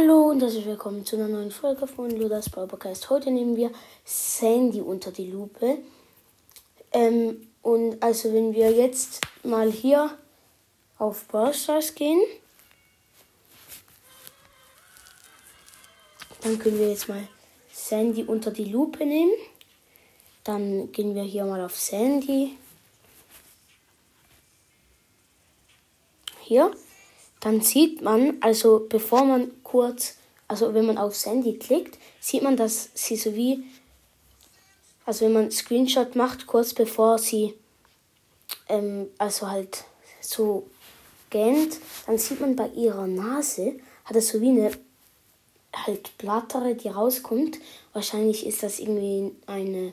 Hallo und herzlich willkommen zu einer neuen Folge von Ludas Podcast. Heute nehmen wir Sandy unter die Lupe. Ähm, und also wenn wir jetzt mal hier auf Brawl gehen, dann können wir jetzt mal Sandy unter die Lupe nehmen. Dann gehen wir hier mal auf Sandy. Hier dann sieht man, also bevor man kurz, also wenn man auf Sandy klickt, sieht man, dass sie so wie, also wenn man Screenshot macht, kurz bevor sie, ähm, also halt so gähnt, dann sieht man bei ihrer Nase, hat es so wie eine halt Blattere, die rauskommt. Wahrscheinlich ist das irgendwie eine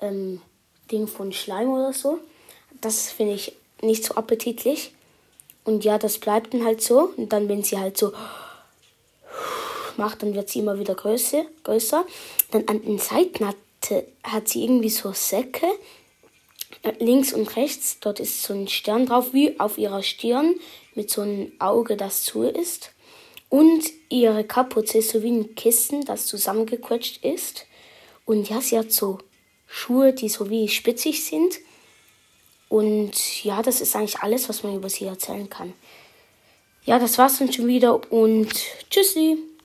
ähm, Ding von Schleim oder so. Das finde ich nicht so appetitlich. Und ja, das bleibt dann halt so. Und dann, wenn sie halt so macht, dann wird sie immer wieder größer. größer. Dann an den Seiten hat, hat sie irgendwie so Säcke. Äh, links und rechts, dort ist so ein Stern drauf, wie auf ihrer Stirn, mit so einem Auge, das zu ist. Und ihre Kapuze ist so wie ein Kissen, das zusammengequetscht ist. Und ja, sie hat so Schuhe, die so wie spitzig sind. Und ja, das ist eigentlich alles, was man über sie erzählen kann. Ja, das war's dann schon wieder und tschüssi.